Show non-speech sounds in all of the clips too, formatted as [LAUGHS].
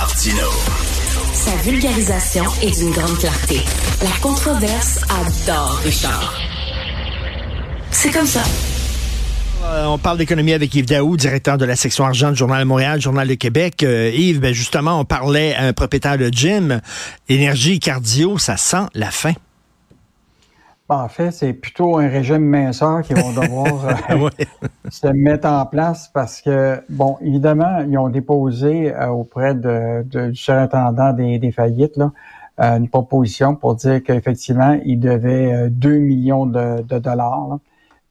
Martino. Sa vulgarisation est d'une grande clarté. La controverse adore Richard. C'est comme ça. Euh, on parle d'économie avec Yves Daou, directeur de la section argent du Journal de Montréal, Journal de Québec. Euh, Yves, ben justement, on parlait à un propriétaire de gym. Énergie cardio, ça sent la fin. En fait, c'est plutôt un régime minceur qu'ils vont devoir [LAUGHS] euh, se mettre en place parce que, bon, évidemment, ils ont déposé auprès de, du surintendant des, faillites là, une proposition pour dire qu'effectivement, ils devaient 2 millions de, dollars.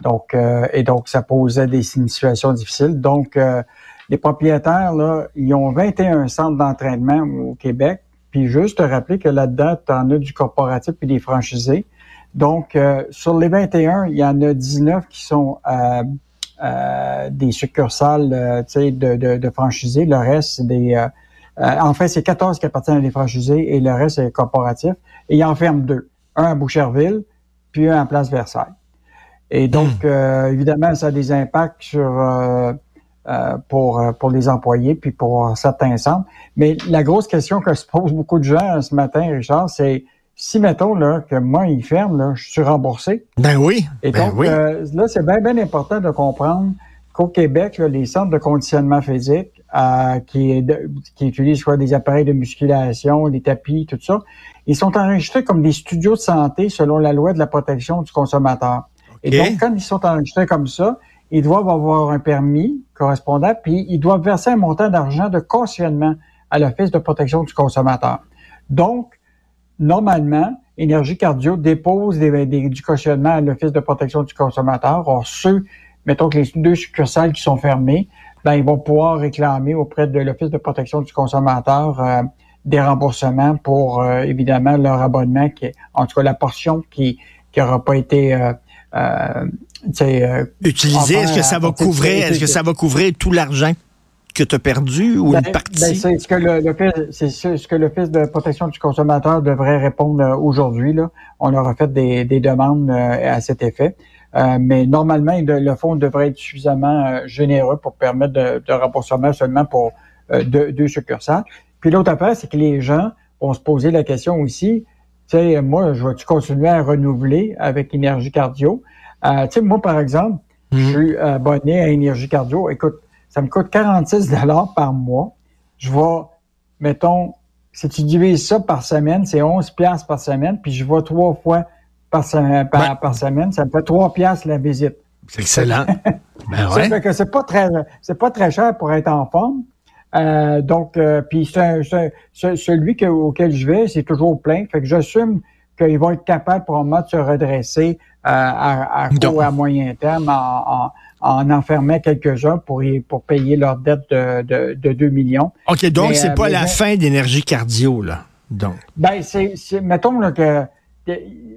Donc, euh, et donc, ça posait des situations difficiles. Donc, euh, les propriétaires, là, ils ont 21 centres d'entraînement au Québec. Puis juste te rappeler que là-dedans, tu en as du corporatif puis des franchisés. Donc, euh, sur les 21, il y en a 19 qui sont des succursales de, de, de, franchisés. Le reste, c'est des... en fait, c'est 14 qui appartiennent à des franchisés et le reste, c'est corporatif. Et ils en ferment deux. Un à Boucherville, puis un à Place Versailles. Et donc, hmm. euh, évidemment, ça a des impacts sur euh, euh, pour, pour les employés puis pour certains centres. Mais la grosse question que se posent beaucoup de gens ce matin, Richard, c'est si, mettons, là, que moi, il ferme, là, je suis remboursé. Ben oui. Et ben donc, oui. là, c'est bien, bien important de comprendre qu'au Québec, les centres de conditionnement physique qui, qui utilisent soit des appareils de musculation, des tapis, tout ça, ils sont enregistrés comme des studios de santé selon la loi de la protection du consommateur. Et donc, quand ils sont enregistrés comme ça, ils doivent avoir un permis correspondant, puis ils doivent verser un montant d'argent de cautionnement à l'Office de protection du consommateur. Donc, normalement, Énergie Cardio dépose des, du cautionnement à l'Office de protection du consommateur. Or, ceux, mettons que les deux succursales qui sont fermées, ben, ils vont pouvoir réclamer auprès de l'Office de protection du consommateur euh, des remboursements pour, euh, évidemment, leur abonnement, qui en tout cas la portion qui n'aura pas été euh, euh, euh Utiliser, est-ce que ça va couvrir, est-ce que ça va couvrir tout l'argent? Que tu as perdu ou une ben, partie? Ben, c'est ce que le, c'est ce que l'Office de protection du consommateur devrait répondre euh, aujourd'hui. Là. On aura fait des, des demandes euh, à cet effet. mais normalement, le fonds devrait être suffisamment généreux pour permettre de, de remboursement seulement pour deux, deux succursales. Puis l'autre affaire, c'est que les gens vont se poser la question aussi, tu sais, moi, je vais-tu continuer à renouveler avec Énergie Cardio? Euh, tu sais, moi, par exemple, je mhm. suis abonné à Énergie Cardio. Écoute, ça me coûte 46 dollars par mois. Je vais, mettons, si tu divises ça par semaine, c'est 11 piastres par semaine, puis je vais trois fois par, semaine, par, semaine. Ça me fait 3 piastres la visite. C'est excellent. [LAUGHS] ben ouais. Ça fait que c'est pas très, c'est pas très cher pour être en forme. Euh, donc, euh, puis celui que, auquel je vais, c'est toujours plein. Fait que j'assume qu'ils vont être capables probablement de se redresser euh, à, à court à moyen terme en, en, enfermant quelques-uns pour, pour payer leur dette de, de, de 2 millions. OK, donc c'est pas la fin d'énergie cardio, là. Donc. Ben, c'est, mettons là, que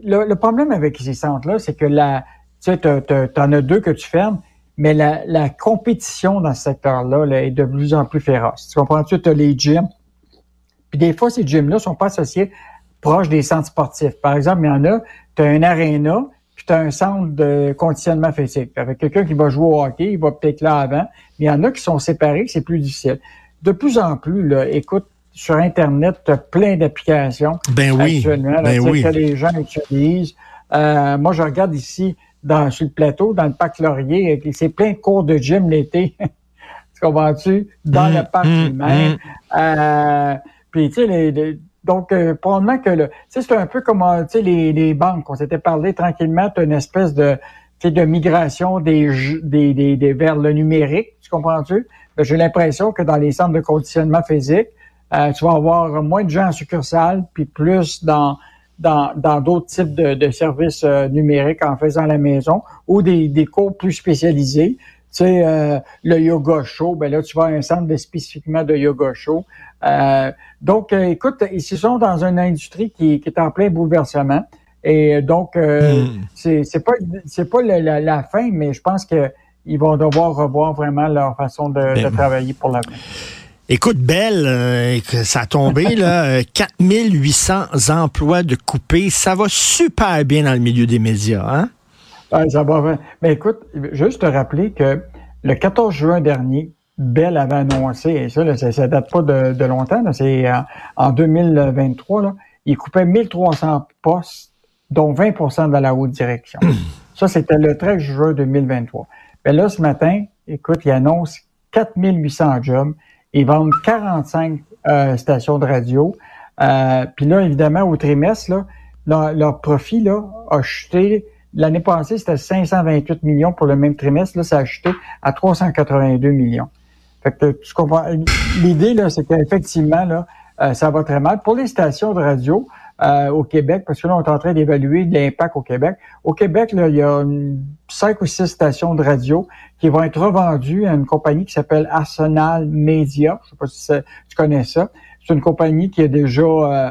le, problème avec ces centres-là, c'est que la, tu sais, t'en as deux que tu fermes, mais la, la compétition dans ce secteur-là là, est de plus en plus féroce. Tu comprends? Tu as les gyms. Puis des fois, ces gyms-là sont pas associés proches des centres sportifs. Par exemple, il y en a, tu as un aréna, puis tu as un centre de conditionnement physique. Avec quelqu'un qui va jouer au hockey, il va peut-être là avant. Mais il y en a qui sont séparés, c'est plus difficile. De plus en plus, là, écoute, sur Internet, tu as plein d'applications ben oui, actuellement ben oui. que les gens utilisent. Euh, moi, je regarde ici dans, sur le plateau, dans le parc Laurier. C'est plein de cours de gym l'été. [LAUGHS] tu comprends-tu? Dans le mmh, parc mmh, lui-même. Mmh. Euh, puis, tu sais, les, donc, euh, probablement que le, c'est un peu comme euh, les, les banques. On s'était parlé tranquillement, tu une espèce de, de migration des, des, des, des, vers le numérique. Tu comprends-tu? Ben, j'ai l'impression que dans les centres de conditionnement physique, euh, tu vas avoir moins de gens en succursale, puis plus dans dans d'autres types de, de services euh, numériques en faisant la maison ou des, des cours plus spécialisés. Tu sais, euh, le yoga show, ben là, tu vas à un centre spécifiquement de yoga show. Euh, donc, écoute, ils sont dans une industrie qui, qui, est en plein bouleversement. Et donc, hmm. c'est pas c'est pas la, la, fin, mais je pense que ils vont devoir revoir vraiment leur façon de, de ben, travailler pour l'avenir. Écoute, Belle, euh, ça a tombé, là, 4800 [LAUGHS] euh, emplois de coupés. Ça va super bien dans le milieu des médias, hein? Ça va. Mais écoute, juste te rappeler que le 14 juin dernier, Bell avait annoncé, et ça, là, ça, date pas de, longtemps, c'est en 2023, là, il coupait 1300 postes, dont 20% dans la haute direction. [COUGHS] ça, c'était le 13 juin 2023. Mais là, ce matin, écoute, il annonce 4800 jobs. Ils vendent 45 euh, stations de radio. Euh, Puis là, évidemment, au trimestre, là, leur, profit là, a chuté. L'année passée, c'était 528 millions pour le même trimestre. Là, ça a chuté à 382 millions. Fait que tu comprends. L'idée, là, c'est qu'effectivement, là, euh, ça va très mal. Pour les stations de radio, euh, au Québec, parce que là, on est en train d'évaluer l'impact au Québec. Au Québec, là, il y a cinq ou six stations de radio qui vont être revendues à une compagnie qui s'appelle Arsenal Media. Je sais pas si tu connais ça. C'est une compagnie qui a déjà euh,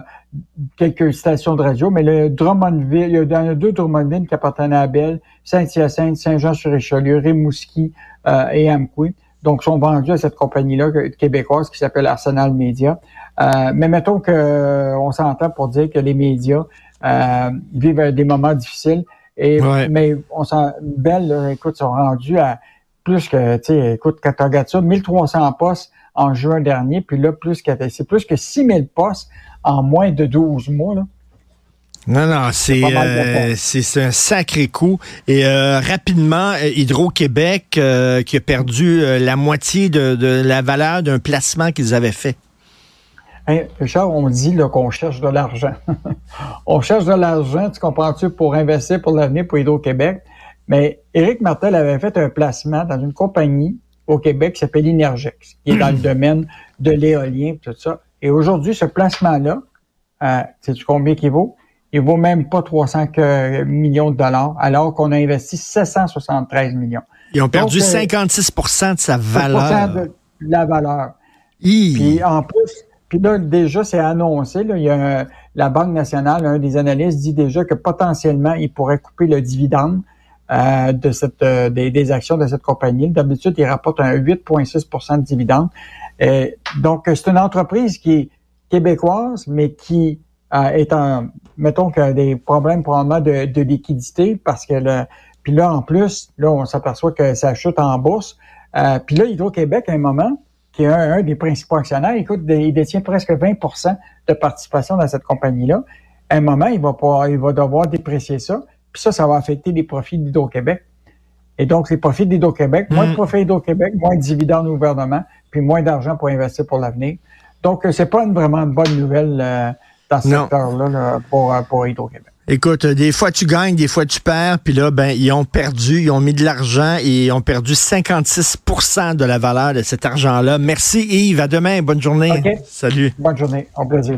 quelques stations de radio, mais le Drummondville, il y en a deux Drummondville qui appartiennent à Bell, Saint-Hyacinthe, Saint-Jean-sur-Richelieu, Rimouski euh, et Amqui. Donc, sont vendus à cette compagnie-là québécoise qui s'appelle Arsenal Media. Euh, mais mettons que euh, on s'entend pour dire que les médias euh, vivent des moments difficiles. Et, Mais on sent belle, écoute, sont rendus à plus que, tu sais, écoute, quand tu regardes ça, 1300 postes en juin dernier, puis là, plus que, c'est plus que 6000 postes en moins de 12 mois, là. Non, non, c'est c'est un sacré coup. Et rapidement, Hydro-Québec qui a perdu la moitié de, de la valeur d'un placement qu'ils avaient fait. Hey, Richard, on dit qu'on cherche de l'argent. [LAUGHS] on cherche de l'argent, tu comprends-tu, pour investir pour l'avenir pour Hydro-Québec. Mais Éric Martel avait fait un placement dans une compagnie au Québec qui s'appelle Inergex, qui est dans le [CLEARS THROAT] domaine de l'éolien, tout ça. Et aujourd'hui, ce placement-là, euh, sais-tu combien il vaut? Il vaut même pas 300 millions de dollars, alors qu'on a investi 773 millions. Ils ont perdu 56% euh, de sa valeur. de la valeur. Puis en plus, puis là, déjà, c'est annoncé. Là, il y a la Banque nationale, un des analystes dit déjà que potentiellement, il pourrait couper le dividende euh, de cette euh, des, actions de cette compagnie. D'habitude, il rapporte un 8,6% de dividende. Euh, donc, c'est une entreprise qui est québécoise, mais qui est en, mettons qu'il a des problèmes probablement de, de liquidité parce que le, puis là, en plus, là, on s'aperçoit que ça chute en bourse. puis là, Hydro-Québec, à un moment, qui est un, des principaux actionnaires, écoute, il détient presque 20% de participation dans cette compagnie-là. À un moment, il va, pas, il va devoir déprécier ça, puis ça, ça va affecter les profits d'Hydro-Québec. Et donc, les profits d'Hydro-Québec, moins de mm. profits d'Hydro-Québec, moins de dividendes au gouvernement, puis moins d'argent pour investir pour l'avenir. Donc, c'est pas une vraiment une bonne nouvelle euh, dans ce secteur-là pour, euh, pour Hydro-Québec. Écoute, des fois tu gagnes, des fois tu perds, puis là, ben, ils ont perdu, ils ont mis de l'argent et ils ont perdu 56% de la valeur de cet argent-là. Merci Yves, à demain, bonne journée. Salut. Bonne journée, au plaisir.